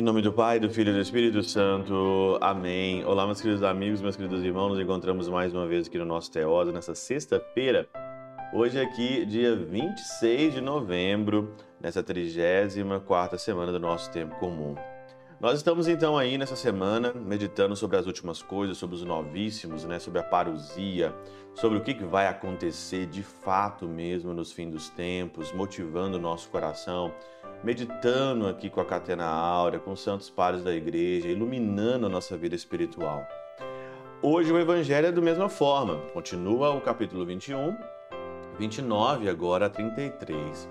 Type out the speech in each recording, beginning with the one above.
Em nome do Pai, do Filho e do Espírito Santo. Amém. Olá, meus queridos amigos, meus queridos irmãos. Nos encontramos mais uma vez aqui no nosso Teóso, nessa sexta-feira. Hoje aqui, dia 26 de novembro, nessa 34ª semana do nosso tempo comum. Nós estamos então aí nessa semana meditando sobre as últimas coisas, sobre os novíssimos, né, sobre a parousia, sobre o que vai acontecer de fato mesmo nos fins dos tempos, motivando o nosso coração, meditando aqui com a Catena Áurea, com os santos pares da igreja, iluminando a nossa vida espiritual. Hoje o evangelho é da mesma forma, continua o capítulo 21, 29 agora 33.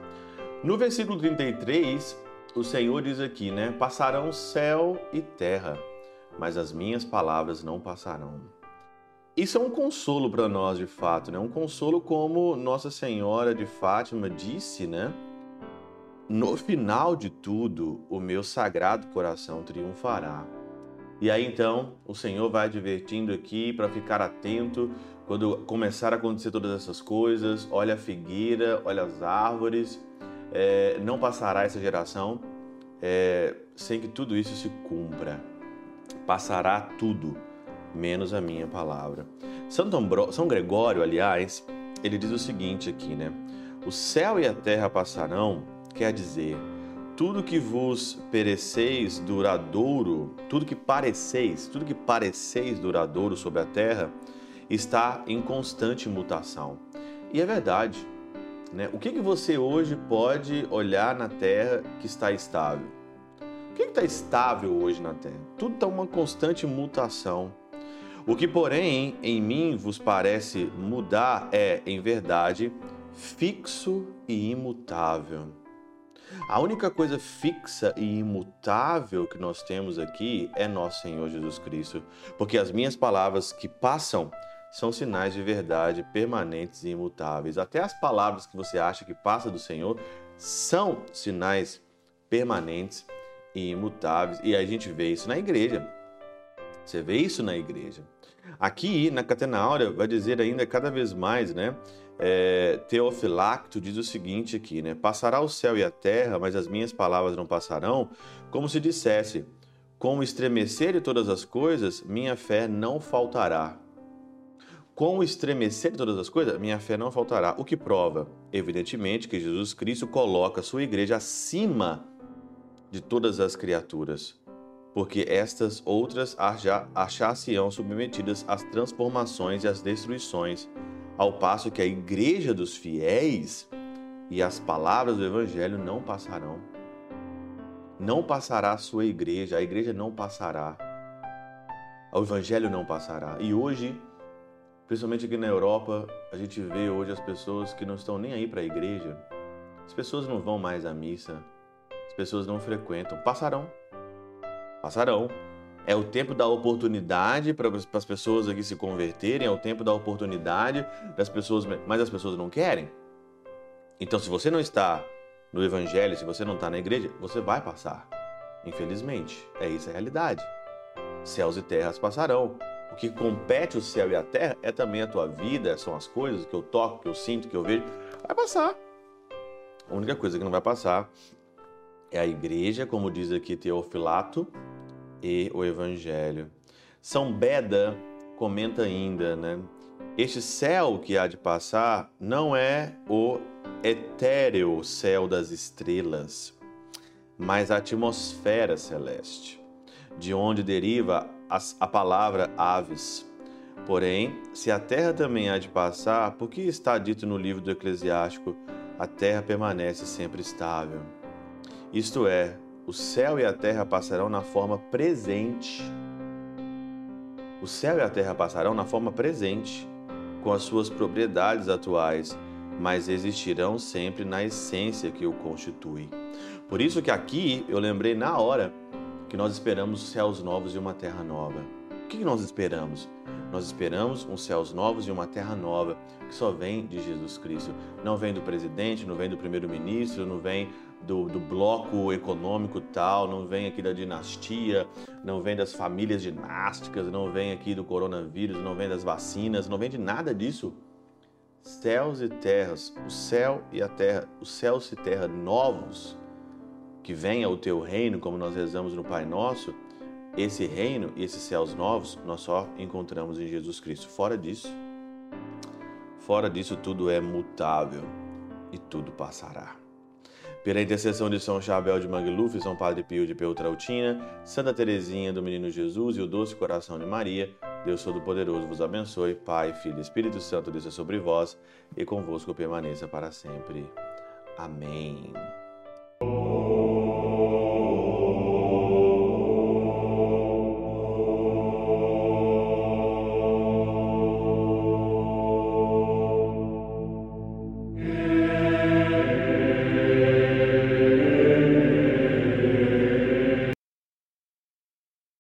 No versículo 33, o Senhor diz aqui, né? Passarão céu e terra, mas as minhas palavras não passarão. Isso é um consolo para nós, de fato, né? Um consolo como Nossa Senhora de Fátima disse, né? No final de tudo, o meu sagrado coração triunfará. E aí então, o Senhor vai advertindo aqui para ficar atento quando começar a acontecer todas essas coisas. Olha a figueira, olha as árvores, é, não passará essa geração é, sem que tudo isso se cumpra. Passará tudo, menos a minha palavra. Santo Ambro... São Gregório, aliás, ele diz o seguinte aqui, né? O céu e a terra passarão, quer dizer, tudo que vos pereceis duradouro, tudo que pareceis, tudo que pareceis duradouro sobre a terra, está em constante mutação. E é verdade. Né? O que, que você hoje pode olhar na Terra que está estável? O que está estável hoje na Terra? Tudo está uma constante mutação. O que, porém, em mim vos parece mudar é, em verdade, fixo e imutável. A única coisa fixa e imutável que nós temos aqui é nosso Senhor Jesus Cristo, porque as minhas palavras que passam são sinais de verdade permanentes e imutáveis. Até as palavras que você acha que passa do Senhor são sinais permanentes e imutáveis. E a gente vê isso na igreja. Você vê isso na igreja. Aqui na Catena Áurea vai dizer ainda cada vez mais, né? É, Teofilacto diz o seguinte aqui, né? Passará o céu e a terra, mas as minhas palavras não passarão, como se dissesse: com o estremecer de todas as coisas, minha fé não faltará com o estremecer de todas as coisas, minha fé não faltará. O que prova, evidentemente, que Jesus Cristo coloca a sua igreja acima de todas as criaturas, porque estas outras achar-se-ão submetidas às transformações e às destruições, ao passo que a igreja dos fiéis e as palavras do Evangelho não passarão. Não passará a sua igreja, a igreja não passará. O Evangelho não passará. E hoje, Principalmente aqui na Europa, a gente vê hoje as pessoas que não estão nem aí para a igreja. As pessoas não vão mais à missa. As pessoas não frequentam. Passarão. Passarão. É o tempo da oportunidade para as pessoas aqui se converterem, é o tempo da oportunidade das pessoas, mas as pessoas não querem. Então, se você não está no evangelho, se você não está na igreja, você vai passar. Infelizmente, é isso a realidade. Céus e terras passarão, o que compete o céu e a terra é também a tua vida, são as coisas que eu toco, que eu sinto, que eu vejo. Vai passar. A única coisa que não vai passar é a igreja, como diz aqui Teofilato, e o evangelho. São Beda comenta ainda, né? Este céu que há de passar não é o etéreo céu das estrelas, mas a atmosfera celeste, de onde deriva a palavra aves. Porém, se a terra também há de passar, por que está dito no livro do Eclesiástico: a terra permanece sempre estável? Isto é, o céu e a terra passarão na forma presente. O céu e a terra passarão na forma presente, com as suas propriedades atuais, mas existirão sempre na essência que o constitui. Por isso que aqui eu lembrei na hora que nós esperamos céus novos e uma terra nova. O que nós esperamos? Nós esperamos uns céus novos e uma terra nova que só vem de Jesus Cristo. Não vem do presidente, não vem do primeiro-ministro, não vem do, do, bloco econômico tal, não vem aqui da dinastia, não vem das famílias dinásticas, não vem aqui do coronavírus, não vem das vacinas, não vem de nada disso. céus e terras, o céu e a terra, os céus e terra novos, que venha o teu reino, como nós rezamos no Pai Nosso, esse reino e esses céus novos nós só encontramos em Jesus Cristo. Fora disso, fora disso tudo é mutável e tudo passará. Pela intercessão de São Chabel de Mangluf, São Padre Pio de Peltrautina, Santa Teresinha do Menino Jesus e o Doce Coração de Maria, Deus Todo-Poderoso vos abençoe, Pai, Filho e Espírito Santo, desça sobre vós e convosco permaneça para sempre. Amém.